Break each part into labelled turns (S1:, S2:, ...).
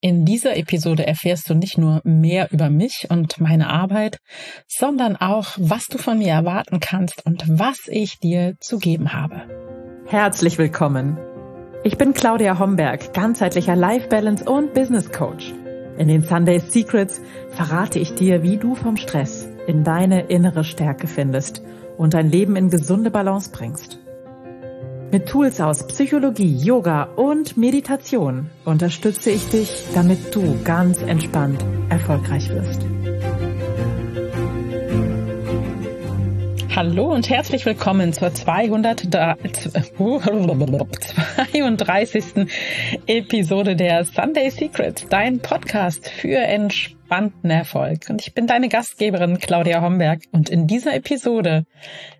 S1: In dieser Episode erfährst du nicht nur mehr über mich und meine Arbeit, sondern auch, was du von mir erwarten kannst und was ich dir zu geben habe.
S2: Herzlich willkommen. Ich bin Claudia Homberg, ganzheitlicher Life Balance und Business Coach. In den Sunday Secrets verrate ich dir, wie du vom Stress in deine innere Stärke findest und dein Leben in gesunde Balance bringst. Mit Tools aus Psychologie, Yoga und Meditation unterstütze ich dich, damit du ganz entspannt erfolgreich wirst.
S1: Hallo und herzlich willkommen zur 232. Episode der Sunday Secrets, dein Podcast für entspannten Erfolg. Und ich bin deine Gastgeberin Claudia Homberg und in dieser Episode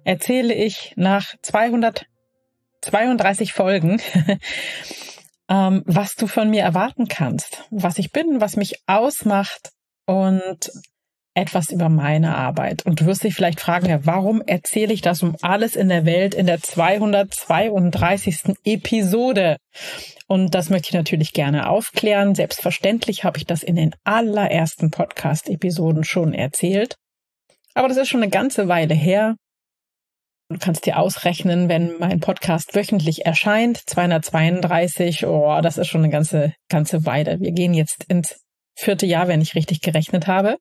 S1: erzähle ich nach 200 32 Folgen, ähm, was du von mir erwarten kannst, was ich bin, was mich ausmacht und etwas über meine Arbeit. Und du wirst dich vielleicht fragen, ja, warum erzähle ich das um alles in der Welt in der 232. Episode? Und das möchte ich natürlich gerne aufklären. Selbstverständlich habe ich das in den allerersten Podcast-Episoden schon erzählt. Aber das ist schon eine ganze Weile her. Du kannst dir ausrechnen, wenn mein Podcast wöchentlich erscheint, 232, oh, das ist schon eine ganze, ganze Weile. Wir gehen jetzt ins vierte Jahr, wenn ich richtig gerechnet habe.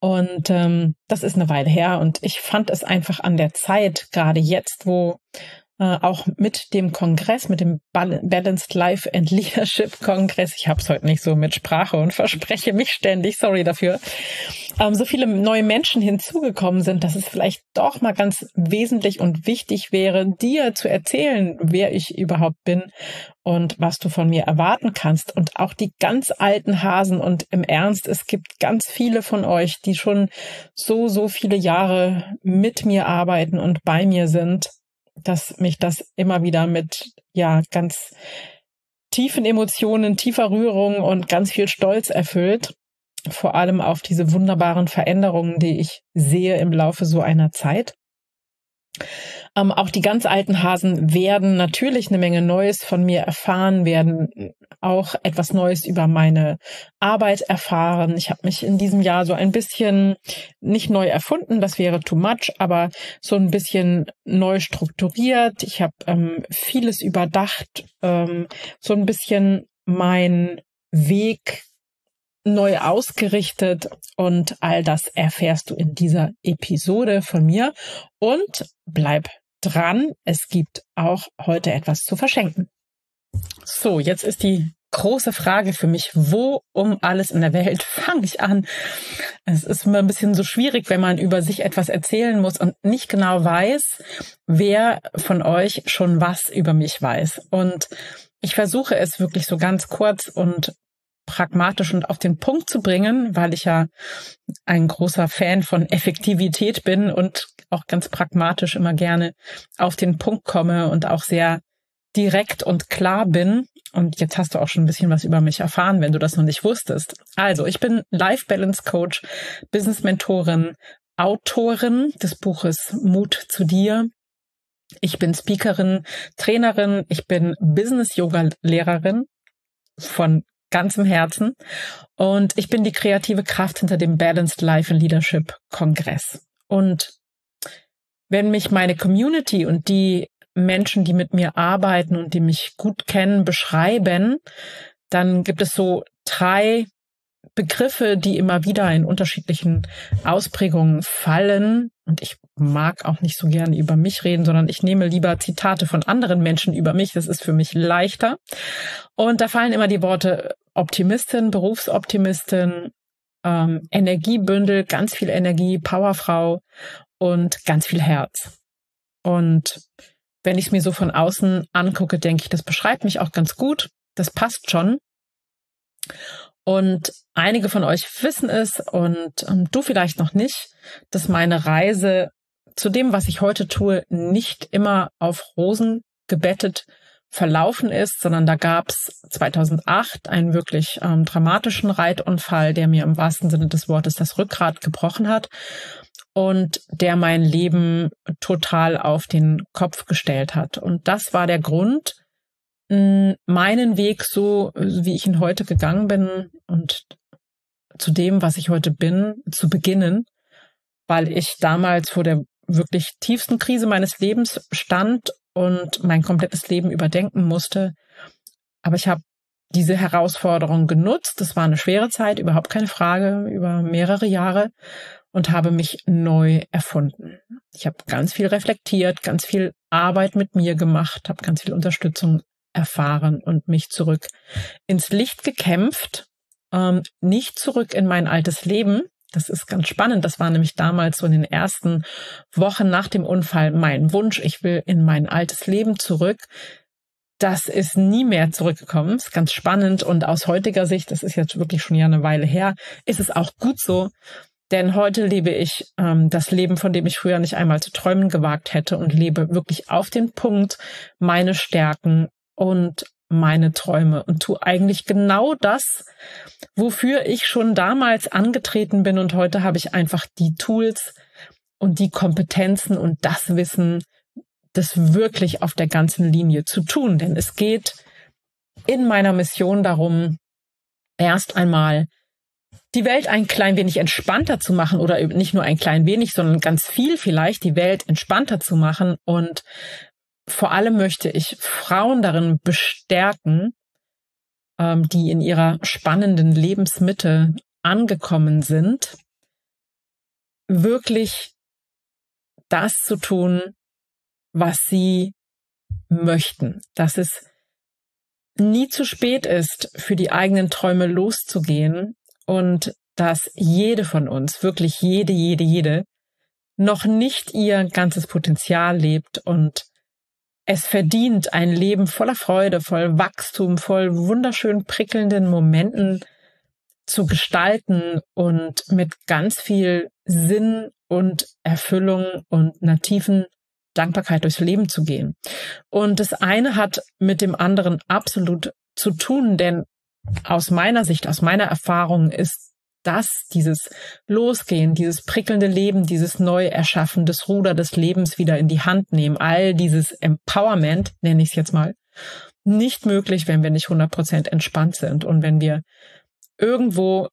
S1: Und ähm, das ist eine Weile her. Und ich fand es einfach an der Zeit, gerade jetzt, wo äh, auch mit dem Kongress, mit dem Balanced Life and Leadership Kongress. Ich habe es heute nicht so mit Sprache und verspreche mich ständig, sorry dafür. Ähm, so viele neue Menschen hinzugekommen sind, dass es vielleicht doch mal ganz wesentlich und wichtig wäre, dir zu erzählen, wer ich überhaupt bin und was du von mir erwarten kannst. Und auch die ganz alten Hasen und im Ernst, es gibt ganz viele von euch, die schon so, so viele Jahre mit mir arbeiten und bei mir sind dass mich das immer wieder mit, ja, ganz tiefen Emotionen, tiefer Rührung und ganz viel Stolz erfüllt. Vor allem auf diese wunderbaren Veränderungen, die ich sehe im Laufe so einer Zeit. Ähm, auch die ganz alten Hasen werden natürlich eine Menge Neues von mir erfahren, werden auch etwas Neues über meine Arbeit erfahren. Ich habe mich in diesem Jahr so ein bisschen nicht neu erfunden, das wäre too much, aber so ein bisschen neu strukturiert. Ich habe ähm, vieles überdacht, ähm, so ein bisschen mein Weg neu ausgerichtet und all das erfährst du in dieser Episode von mir und bleib dran. Es gibt auch heute etwas zu verschenken. So, jetzt ist die große Frage für mich, wo um alles in der Welt fange ich an? Es ist immer ein bisschen so schwierig, wenn man über sich etwas erzählen muss und nicht genau weiß, wer von euch schon was über mich weiß. Und ich versuche es wirklich so ganz kurz und pragmatisch und auf den Punkt zu bringen, weil ich ja ein großer Fan von Effektivität bin und auch ganz pragmatisch immer gerne auf den Punkt komme und auch sehr direkt und klar bin. Und jetzt hast du auch schon ein bisschen was über mich erfahren, wenn du das noch nicht wusstest. Also, ich bin Life Balance Coach, Business Mentorin, Autorin des Buches Mut zu dir. Ich bin Speakerin, Trainerin, ich bin Business Yoga Lehrerin von ganzem Herzen. Und ich bin die kreative Kraft hinter dem Balanced Life and Leadership Kongress. Und wenn mich meine Community und die Menschen, die mit mir arbeiten und die mich gut kennen, beschreiben, dann gibt es so drei Begriffe, die immer wieder in unterschiedlichen Ausprägungen fallen. Und ich mag auch nicht so gerne über mich reden, sondern ich nehme lieber Zitate von anderen Menschen über mich. Das ist für mich leichter. Und da fallen immer die Worte Optimistin, Berufsoptimistin, ähm, Energiebündel, ganz viel Energie, Powerfrau und ganz viel Herz. Und wenn ich es mir so von außen angucke, denke ich, das beschreibt mich auch ganz gut. Das passt schon. Und einige von euch wissen es und ähm, du vielleicht noch nicht, dass meine Reise zu dem, was ich heute tue, nicht immer auf Rosen gebettet verlaufen ist, sondern da gab es 2008 einen wirklich ähm, dramatischen Reitunfall, der mir im wahrsten Sinne des Wortes das Rückgrat gebrochen hat und der mein Leben total auf den Kopf gestellt hat. Und das war der Grund, meinen Weg so, wie ich ihn heute gegangen bin und zu dem, was ich heute bin, zu beginnen, weil ich damals vor der wirklich tiefsten Krise meines Lebens stand und mein komplettes Leben überdenken musste. Aber ich habe diese Herausforderung genutzt. Das war eine schwere Zeit, überhaupt keine Frage, über mehrere Jahre und habe mich neu erfunden. Ich habe ganz viel reflektiert, ganz viel Arbeit mit mir gemacht, habe ganz viel Unterstützung erfahren und mich zurück ins Licht gekämpft, ähm, nicht zurück in mein altes Leben. Das ist ganz spannend. Das war nämlich damals so in den ersten Wochen nach dem Unfall mein Wunsch. Ich will in mein altes Leben zurück. Das ist nie mehr zurückgekommen. Ist ganz spannend. Und aus heutiger Sicht, das ist jetzt wirklich schon ja eine Weile her, ist es auch gut so. Denn heute lebe ich ähm, das Leben, von dem ich früher nicht einmal zu träumen gewagt hätte und lebe wirklich auf den Punkt meine Stärken und meine Träume und tue eigentlich genau das, wofür ich schon damals angetreten bin und heute habe ich einfach die Tools und die Kompetenzen und das Wissen, das wirklich auf der ganzen Linie zu tun. Denn es geht in meiner Mission darum, erst einmal die Welt ein klein wenig entspannter zu machen oder nicht nur ein klein wenig, sondern ganz viel vielleicht die Welt entspannter zu machen und vor allem möchte ich Frauen darin bestärken, ähm, die in ihrer spannenden Lebensmitte angekommen sind, wirklich das zu tun, was sie möchten. Dass es nie zu spät ist, für die eigenen Träume loszugehen und dass jede von uns, wirklich jede, jede, jede, noch nicht ihr ganzes Potenzial lebt und es verdient, ein Leben voller Freude, voll Wachstum, voll wunderschön prickelnden Momenten zu gestalten und mit ganz viel Sinn und Erfüllung und einer tiefen Dankbarkeit durchs Leben zu gehen. Und das eine hat mit dem anderen absolut zu tun, denn aus meiner Sicht, aus meiner Erfahrung ist das, dieses Losgehen, dieses prickelnde Leben, dieses Neuerschaffen des Ruder des Lebens wieder in die Hand nehmen, all dieses Empowerment, nenne ich es jetzt mal, nicht möglich, wenn wir nicht 100% entspannt sind. Und wenn wir irgendwo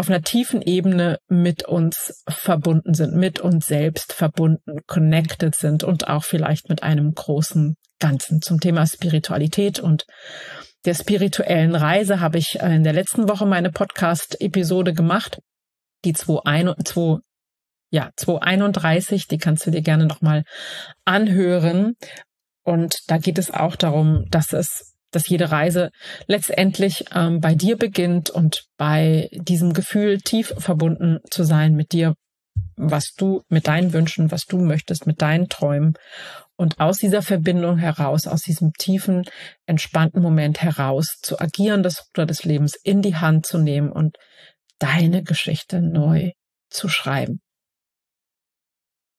S1: auf einer tiefen Ebene mit uns verbunden sind, mit uns selbst verbunden, connected sind und auch vielleicht mit einem großen Ganzen zum Thema Spiritualität und der spirituellen Reise habe ich in der letzten Woche meine Podcast-Episode gemacht, die 2, ja, 231, die kannst du dir gerne nochmal anhören. Und da geht es auch darum, dass es, dass jede Reise letztendlich ähm, bei dir beginnt und bei diesem Gefühl tief verbunden zu sein mit dir, was du mit deinen Wünschen, was du möchtest, mit deinen Träumen und aus dieser Verbindung heraus, aus diesem tiefen, entspannten Moment heraus zu agieren, das Ruder des Lebens in die Hand zu nehmen und deine Geschichte neu zu schreiben.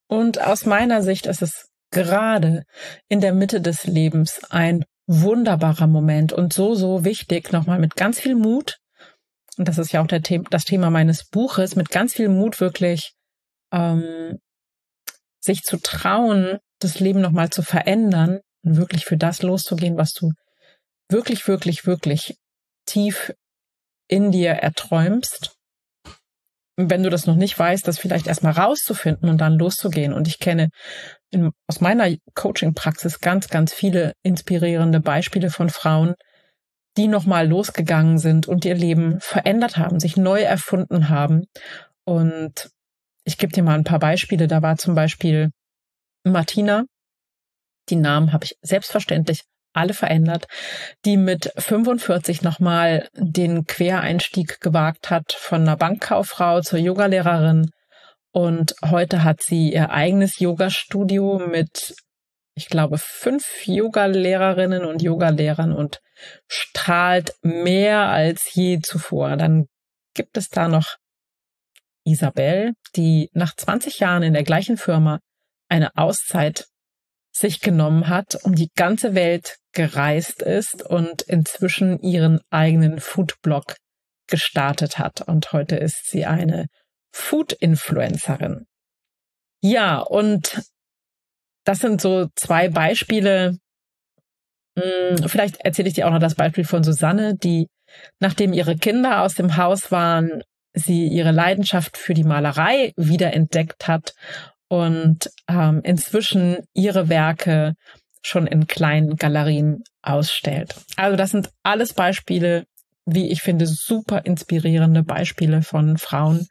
S1: Und aus meiner Sicht ist es gerade in der Mitte des Lebens ein wunderbarer Moment und so, so wichtig, nochmal mit ganz viel Mut, und das ist ja auch der The das Thema meines Buches, mit ganz viel Mut wirklich ähm, sich zu trauen, das Leben nochmal zu verändern und wirklich für das loszugehen, was du wirklich, wirklich, wirklich tief in dir erträumst. wenn du das noch nicht weißt, das vielleicht erstmal rauszufinden und dann loszugehen. Und ich kenne in, aus meiner Coaching-Praxis ganz, ganz viele inspirierende Beispiele von Frauen, die nochmal losgegangen sind und ihr Leben verändert haben, sich neu erfunden haben. Und ich gebe dir mal ein paar Beispiele. Da war zum Beispiel Martina, die Namen habe ich selbstverständlich alle verändert, die mit 45 nochmal den Quereinstieg gewagt hat von einer Bankkauffrau zur Yogalehrerin. Und heute hat sie ihr eigenes Yoga-Studio mit, ich glaube, fünf Yogalehrerinnen und Yogalehrern und strahlt mehr als je zuvor. Dann gibt es da noch Isabel, die nach 20 Jahren in der gleichen Firma eine Auszeit sich genommen hat, um die ganze Welt gereist ist und inzwischen ihren eigenen Foodblog gestartet hat. Und heute ist sie eine Food-Influencerin. Ja, und das sind so zwei Beispiele, Mm, vielleicht erzähle ich dir auch noch das Beispiel von Susanne, die nachdem ihre Kinder aus dem Haus waren, sie ihre Leidenschaft für die Malerei wiederentdeckt hat und ähm, inzwischen ihre Werke schon in kleinen Galerien ausstellt. Also das sind alles Beispiele, wie ich finde, super inspirierende Beispiele von Frauen,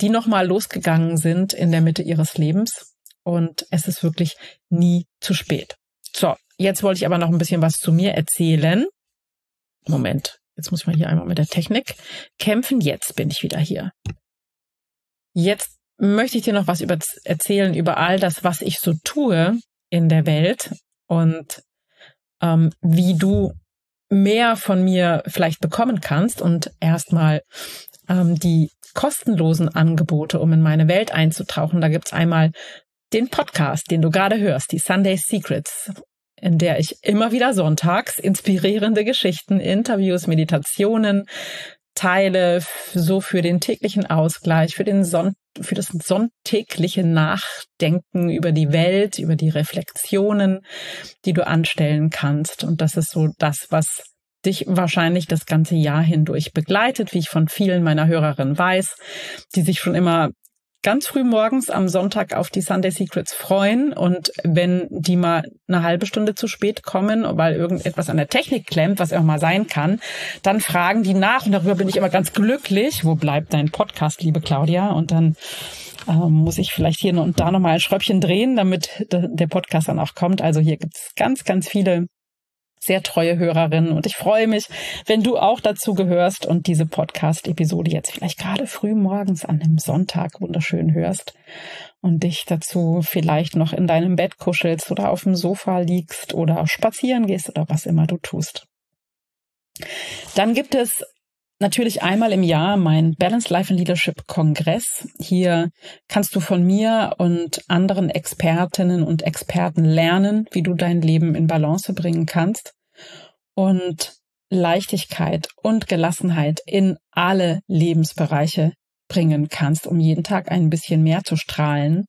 S1: die nochmal losgegangen sind in der Mitte ihres Lebens. Und es ist wirklich nie zu spät. So, jetzt wollte ich aber noch ein bisschen was zu mir erzählen. Moment, jetzt muss man hier einmal mit der Technik kämpfen. Jetzt bin ich wieder hier. Jetzt möchte ich dir noch was über, erzählen über all das, was ich so tue in der Welt und ähm, wie du mehr von mir vielleicht bekommen kannst und erstmal ähm, die kostenlosen Angebote, um in meine Welt einzutauchen. Da gibt's einmal den Podcast, den du gerade hörst, die Sunday Secrets, in der ich immer wieder sonntags inspirierende Geschichten, Interviews, Meditationen teile, so für den täglichen Ausgleich, für den Son für das sonntägliche Nachdenken über die Welt, über die Reflexionen, die du anstellen kannst. Und das ist so das, was dich wahrscheinlich das ganze Jahr hindurch begleitet, wie ich von vielen meiner Hörerinnen weiß, die sich schon immer ganz früh morgens am Sonntag auf die Sunday Secrets freuen und wenn die mal eine halbe Stunde zu spät kommen, weil irgendetwas an der Technik klemmt, was auch mal sein kann, dann fragen die nach und darüber bin ich immer ganz glücklich. Wo bleibt dein Podcast, liebe Claudia? Und dann ähm, muss ich vielleicht hier und da nochmal ein Schräubchen drehen, damit der Podcast dann auch kommt. Also hier gibt's ganz, ganz viele sehr treue Hörerin und ich freue mich, wenn du auch dazu gehörst und diese Podcast-Episode jetzt vielleicht gerade früh morgens an einem Sonntag wunderschön hörst und dich dazu vielleicht noch in deinem Bett kuschelst oder auf dem Sofa liegst oder spazieren gehst oder was immer du tust. Dann gibt es natürlich einmal im Jahr mein Balance Life and Leadership Kongress. Hier kannst du von mir und anderen Expertinnen und Experten lernen, wie du dein Leben in Balance bringen kannst und Leichtigkeit und Gelassenheit in alle Lebensbereiche bringen kannst, um jeden Tag ein bisschen mehr zu strahlen.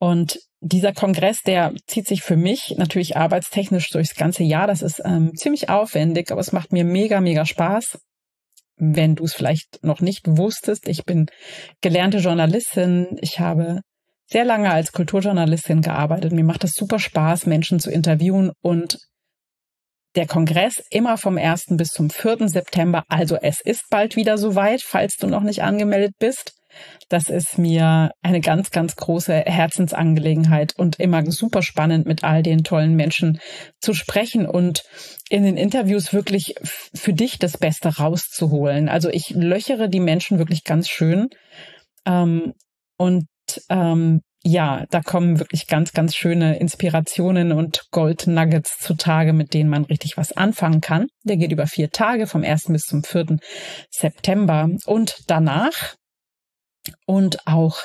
S1: Und dieser Kongress, der zieht sich für mich natürlich arbeitstechnisch durchs ganze Jahr. Das ist ähm, ziemlich aufwendig, aber es macht mir mega, mega Spaß wenn du es vielleicht noch nicht wusstest, ich bin gelernte Journalistin. Ich habe sehr lange als Kulturjournalistin gearbeitet. Mir macht es super Spaß, Menschen zu interviewen und der Kongress immer vom 1. bis zum 4. September. Also es ist bald wieder soweit, falls du noch nicht angemeldet bist. Das ist mir eine ganz, ganz große Herzensangelegenheit und immer super spannend, mit all den tollen Menschen zu sprechen und in den Interviews wirklich für dich das Beste rauszuholen. Also ich löchere die Menschen wirklich ganz schön. Ähm, und ähm, ja, da kommen wirklich ganz, ganz schöne Inspirationen und Gold Nuggets zutage, mit denen man richtig was anfangen kann. Der geht über vier Tage, vom 1. bis zum 4. September. Und danach und auch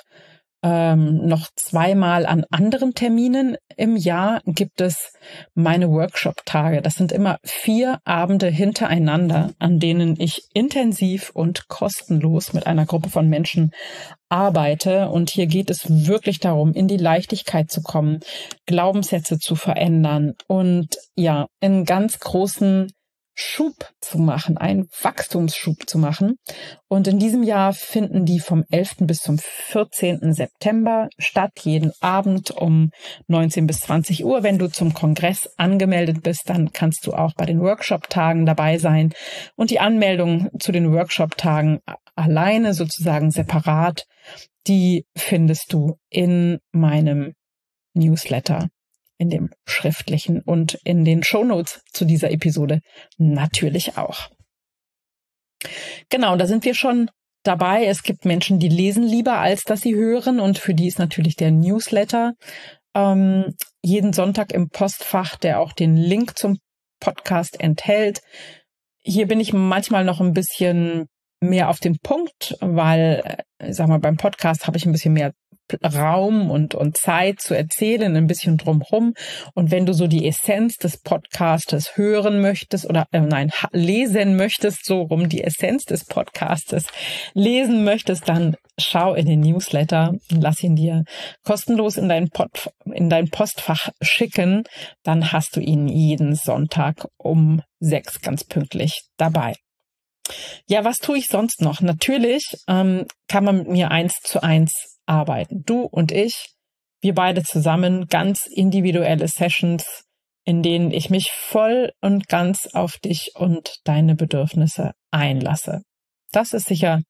S1: ähm, noch zweimal an anderen Terminen im Jahr gibt es meine Workshop-Tage. Das sind immer vier Abende hintereinander, an denen ich intensiv und kostenlos mit einer Gruppe von Menschen arbeite. Und hier geht es wirklich darum, in die Leichtigkeit zu kommen, Glaubenssätze zu verändern und ja, in ganz großen Schub zu machen, einen Wachstumsschub zu machen. Und in diesem Jahr finden die vom 11. bis zum 14. September statt, jeden Abend um 19 bis 20 Uhr. Wenn du zum Kongress angemeldet bist, dann kannst du auch bei den Workshop-Tagen dabei sein. Und die Anmeldung zu den Workshop-Tagen alleine sozusagen separat, die findest du in meinem Newsletter in dem schriftlichen und in den Shownotes zu dieser Episode natürlich auch. Genau, da sind wir schon dabei. Es gibt Menschen, die lesen lieber, als dass sie hören und für die ist natürlich der Newsletter ähm, jeden Sonntag im Postfach, der auch den Link zum Podcast enthält. Hier bin ich manchmal noch ein bisschen mehr auf den Punkt, weil, äh, sag mal, beim Podcast habe ich ein bisschen mehr Raum und, und Zeit zu erzählen, ein bisschen drumherum. Und wenn du so die Essenz des Podcastes hören möchtest oder äh, nein, lesen möchtest, so rum die Essenz des Podcastes lesen möchtest, dann schau in den Newsletter, lass ihn dir kostenlos in dein, Pod, in dein Postfach schicken, dann hast du ihn jeden Sonntag um sechs ganz pünktlich dabei. Ja, was tue ich sonst noch? Natürlich ähm, kann man mit mir eins zu eins arbeiten. Du und ich, wir beide zusammen, ganz individuelle Sessions, in denen ich mich voll und ganz auf dich und deine Bedürfnisse einlasse. Das ist sicher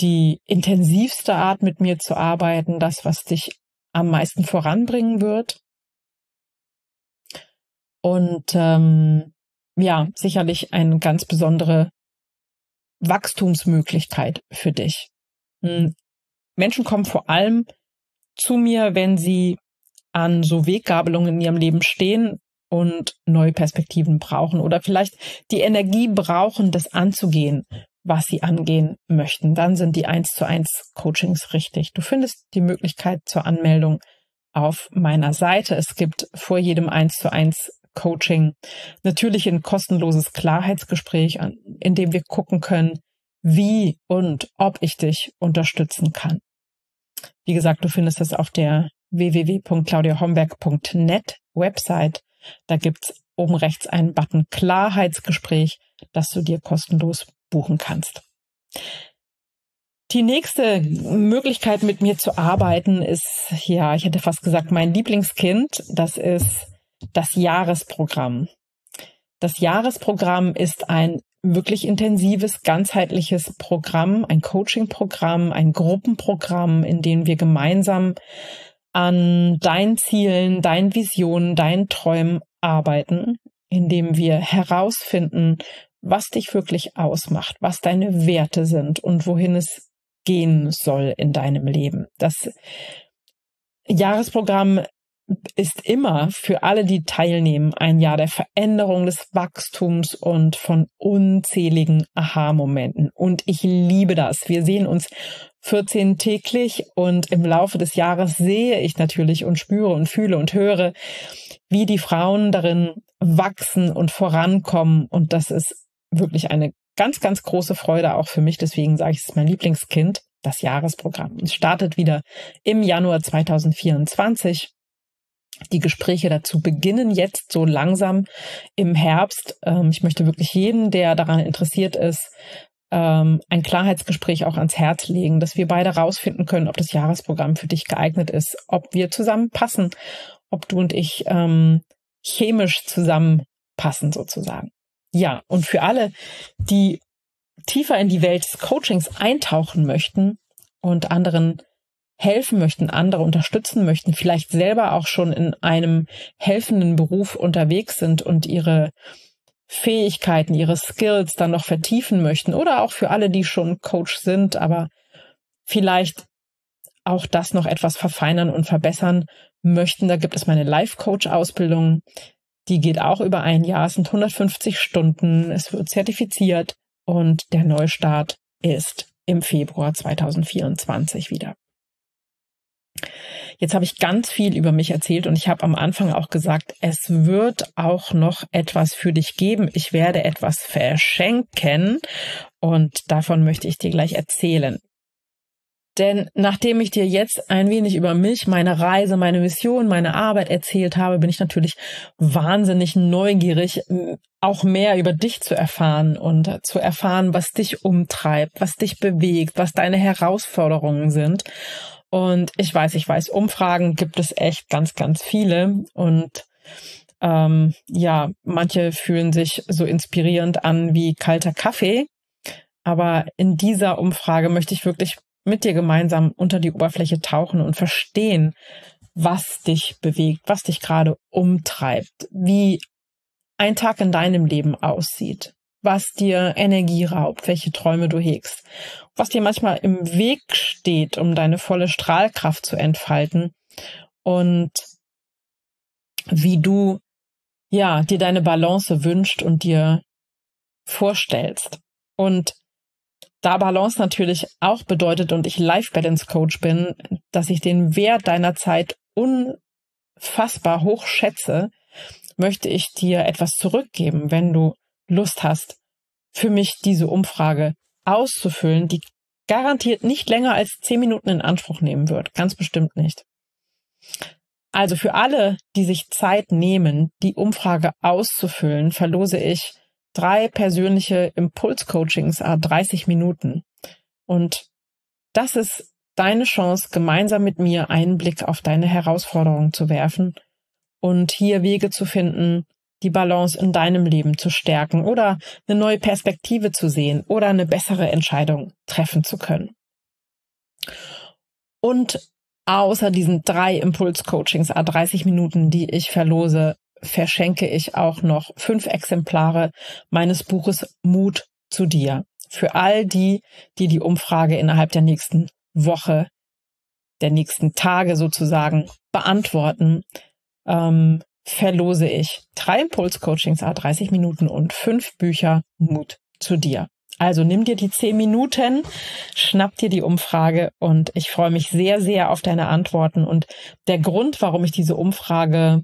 S1: die intensivste Art, mit mir zu arbeiten, das, was dich am meisten voranbringen wird. Und ähm, ja, sicherlich eine ganz besondere Wachstumsmöglichkeit für dich. Menschen kommen vor allem zu mir, wenn sie an so Weggabelungen in ihrem Leben stehen und neue Perspektiven brauchen oder vielleicht die Energie brauchen, das anzugehen, was sie angehen möchten. Dann sind die 1 zu 1 Coachings richtig. Du findest die Möglichkeit zur Anmeldung auf meiner Seite. Es gibt vor jedem 1 zu 1 Coaching natürlich ein kostenloses Klarheitsgespräch, in dem wir gucken können, wie und ob ich dich unterstützen kann. Wie gesagt, du findest das auf der www.claudiahomberg.net Website. Da gibt's oben rechts einen Button Klarheitsgespräch, das du dir kostenlos buchen kannst. Die nächste Möglichkeit, mit mir zu arbeiten, ist, ja, ich hätte fast gesagt, mein Lieblingskind. Das ist das Jahresprogramm. Das Jahresprogramm ist ein wirklich intensives, ganzheitliches Programm, ein Coaching-Programm, ein Gruppenprogramm, in dem wir gemeinsam an deinen Zielen, deinen Visionen, deinen Träumen arbeiten, in dem wir herausfinden, was dich wirklich ausmacht, was deine Werte sind und wohin es gehen soll in deinem Leben. Das Jahresprogramm ist immer für alle, die teilnehmen, ein Jahr der Veränderung, des Wachstums und von unzähligen Aha-Momenten. Und ich liebe das. Wir sehen uns 14 täglich und im Laufe des Jahres sehe ich natürlich und spüre und fühle und höre, wie die Frauen darin wachsen und vorankommen. Und das ist wirklich eine ganz, ganz große Freude auch für mich. Deswegen sage ich, es ist mein Lieblingskind, das Jahresprogramm. Es startet wieder im Januar 2024. Die Gespräche dazu beginnen jetzt so langsam im Herbst. Ähm, ich möchte wirklich jeden, der daran interessiert ist, ähm, ein Klarheitsgespräch auch ans Herz legen, dass wir beide rausfinden können, ob das Jahresprogramm für dich geeignet ist, ob wir zusammenpassen, ob du und ich ähm, chemisch zusammenpassen sozusagen. Ja, und für alle, die tiefer in die Welt des Coachings eintauchen möchten und anderen helfen möchten, andere unterstützen möchten, vielleicht selber auch schon in einem helfenden Beruf unterwegs sind und ihre Fähigkeiten, ihre Skills dann noch vertiefen möchten oder auch für alle, die schon Coach sind, aber vielleicht auch das noch etwas verfeinern und verbessern möchten. Da gibt es meine Life-Coach-Ausbildung. Die geht auch über ein Jahr. Es sind 150 Stunden. Es wird zertifiziert und der Neustart ist im Februar 2024 wieder. Jetzt habe ich ganz viel über mich erzählt und ich habe am Anfang auch gesagt, es wird auch noch etwas für dich geben. Ich werde etwas verschenken und davon möchte ich dir gleich erzählen. Denn nachdem ich dir jetzt ein wenig über mich, meine Reise, meine Mission, meine Arbeit erzählt habe, bin ich natürlich wahnsinnig neugierig, auch mehr über dich zu erfahren und zu erfahren, was dich umtreibt, was dich bewegt, was deine Herausforderungen sind. Und ich weiß, ich weiß, Umfragen gibt es echt ganz, ganz viele. Und ähm, ja, manche fühlen sich so inspirierend an wie kalter Kaffee. Aber in dieser Umfrage möchte ich wirklich mit dir gemeinsam unter die Oberfläche tauchen und verstehen, was dich bewegt, was dich gerade umtreibt, wie ein Tag in deinem Leben aussieht, was dir Energie raubt, welche Träume du hegst, was dir manchmal im Weg steht, um deine volle Strahlkraft zu entfalten. Und wie du ja dir deine Balance wünscht und dir vorstellst. Und da Balance natürlich auch bedeutet und ich Life Balance Coach bin, dass ich den Wert deiner Zeit unfassbar hoch schätze, möchte ich dir etwas zurückgeben, wenn du Lust hast, für mich diese Umfrage auszufüllen. Die garantiert nicht länger als zehn Minuten in Anspruch nehmen wird. Ganz bestimmt nicht. Also für alle, die sich Zeit nehmen, die Umfrage auszufüllen, verlose ich drei persönliche Impulscoachings a 30 Minuten. Und das ist deine Chance, gemeinsam mit mir einen Blick auf deine Herausforderungen zu werfen und hier Wege zu finden, die Balance in deinem Leben zu stärken oder eine neue Perspektive zu sehen oder eine bessere Entscheidung treffen zu können. Und außer diesen drei Impulscoachings, a 30 Minuten, die ich verlose, verschenke ich auch noch fünf Exemplare meines Buches Mut zu dir. Für all die, die die Umfrage innerhalb der nächsten Woche, der nächsten Tage sozusagen beantworten, ähm, verlose ich drei Impulscoachings, a 30 Minuten und fünf Bücher Mut zu dir. Also nimm dir die zehn Minuten, schnapp dir die Umfrage und ich freue mich sehr, sehr auf deine Antworten. Und der Grund, warum ich diese Umfrage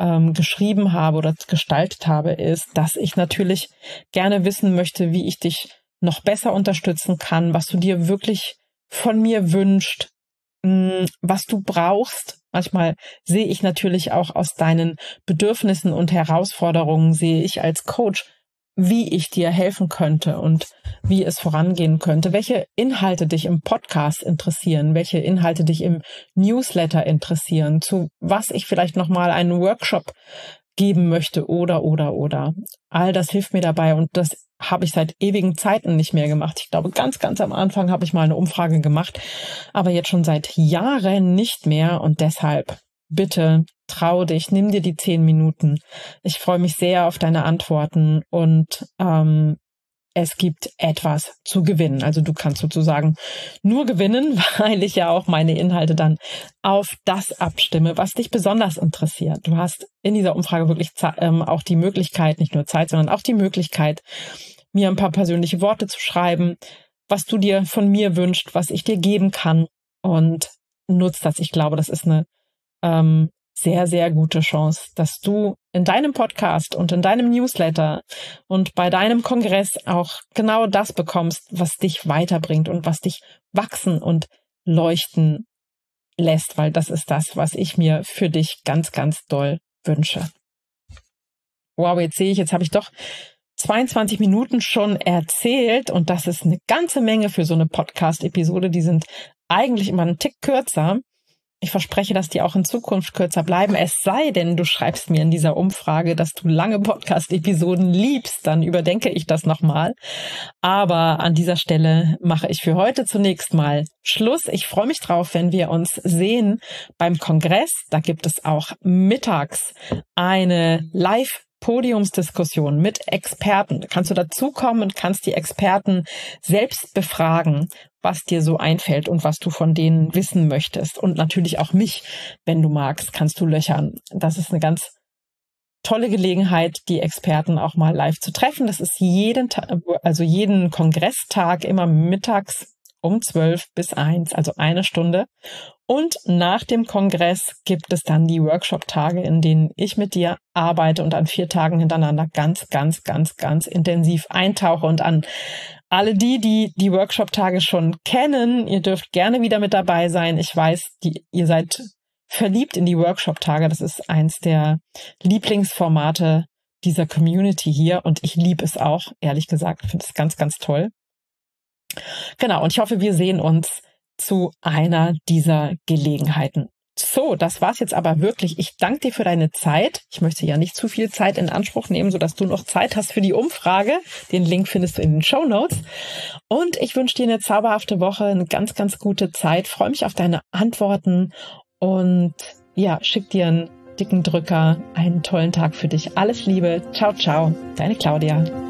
S1: ähm, geschrieben habe oder gestaltet habe, ist, dass ich natürlich gerne wissen möchte, wie ich dich noch besser unterstützen kann, was du dir wirklich von mir wünscht, mh, mm, was du brauchst. Manchmal sehe ich natürlich auch aus deinen Bedürfnissen und Herausforderungen, sehe ich als Coach, wie ich dir helfen könnte und wie es vorangehen könnte, welche Inhalte dich im Podcast interessieren, welche Inhalte dich im Newsletter interessieren, zu was ich vielleicht noch mal einen Workshop geben möchte oder oder oder. All das hilft mir dabei und das habe ich seit ewigen Zeiten nicht mehr gemacht. Ich glaube, ganz, ganz am Anfang habe ich mal eine Umfrage gemacht, aber jetzt schon seit Jahren nicht mehr und deshalb bitte trau dich, nimm dir die zehn Minuten. Ich freue mich sehr auf deine Antworten und ähm, es gibt etwas zu gewinnen. Also du kannst sozusagen nur gewinnen, weil ich ja auch meine Inhalte dann auf das abstimme, was dich besonders interessiert. Du hast in dieser Umfrage wirklich ähm, auch die Möglichkeit, nicht nur Zeit, sondern auch die Möglichkeit, mir ein paar persönliche Worte zu schreiben, was du dir von mir wünschst, was ich dir geben kann und nutzt das. Ich glaube, das ist eine ähm, sehr, sehr gute Chance, dass du in deinem Podcast und in deinem Newsletter und bei deinem Kongress auch genau das bekommst, was dich weiterbringt und was dich wachsen und leuchten lässt, weil das ist das, was ich mir für dich ganz, ganz doll wünsche. Wow, jetzt sehe ich, jetzt habe ich doch 22 Minuten schon erzählt und das ist eine ganze Menge für so eine Podcast-Episode. Die sind eigentlich immer einen Tick kürzer. Ich verspreche, dass die auch in Zukunft kürzer bleiben. Es sei denn, du schreibst mir in dieser Umfrage, dass du lange Podcast-Episoden liebst, dann überdenke ich das nochmal. Aber an dieser Stelle mache ich für heute zunächst mal Schluss. Ich freue mich drauf, wenn wir uns sehen beim Kongress. Da gibt es auch mittags eine Live Podiumsdiskussion mit Experten. Kannst du dazukommen und kannst die Experten selbst befragen, was dir so einfällt und was du von denen wissen möchtest. Und natürlich auch mich, wenn du magst, kannst du löchern. Das ist eine ganz tolle Gelegenheit, die Experten auch mal live zu treffen. Das ist jeden Tag, also jeden Kongresstag immer mittags um 12 bis 1, also eine Stunde. Und nach dem Kongress gibt es dann die Workshop-Tage, in denen ich mit dir arbeite und an vier Tagen hintereinander ganz, ganz, ganz, ganz intensiv eintauche. Und an alle die, die die Workshop-Tage schon kennen, ihr dürft gerne wieder mit dabei sein. Ich weiß, die, ihr seid verliebt in die Workshop-Tage. Das ist eins der Lieblingsformate dieser Community hier und ich liebe es auch, ehrlich gesagt. Finde es ganz, ganz toll. Genau, und ich hoffe, wir sehen uns zu einer dieser Gelegenheiten. So, das war's jetzt aber wirklich. Ich danke dir für deine Zeit. Ich möchte ja nicht zu viel Zeit in Anspruch nehmen, sodass du noch Zeit hast für die Umfrage. Den Link findest du in den Show Notes. Und ich wünsche dir eine zauberhafte Woche, eine ganz, ganz gute Zeit. Freue mich auf deine Antworten und ja, schick dir einen dicken Drücker, einen tollen Tag für dich. Alles Liebe. Ciao, ciao. Deine Claudia.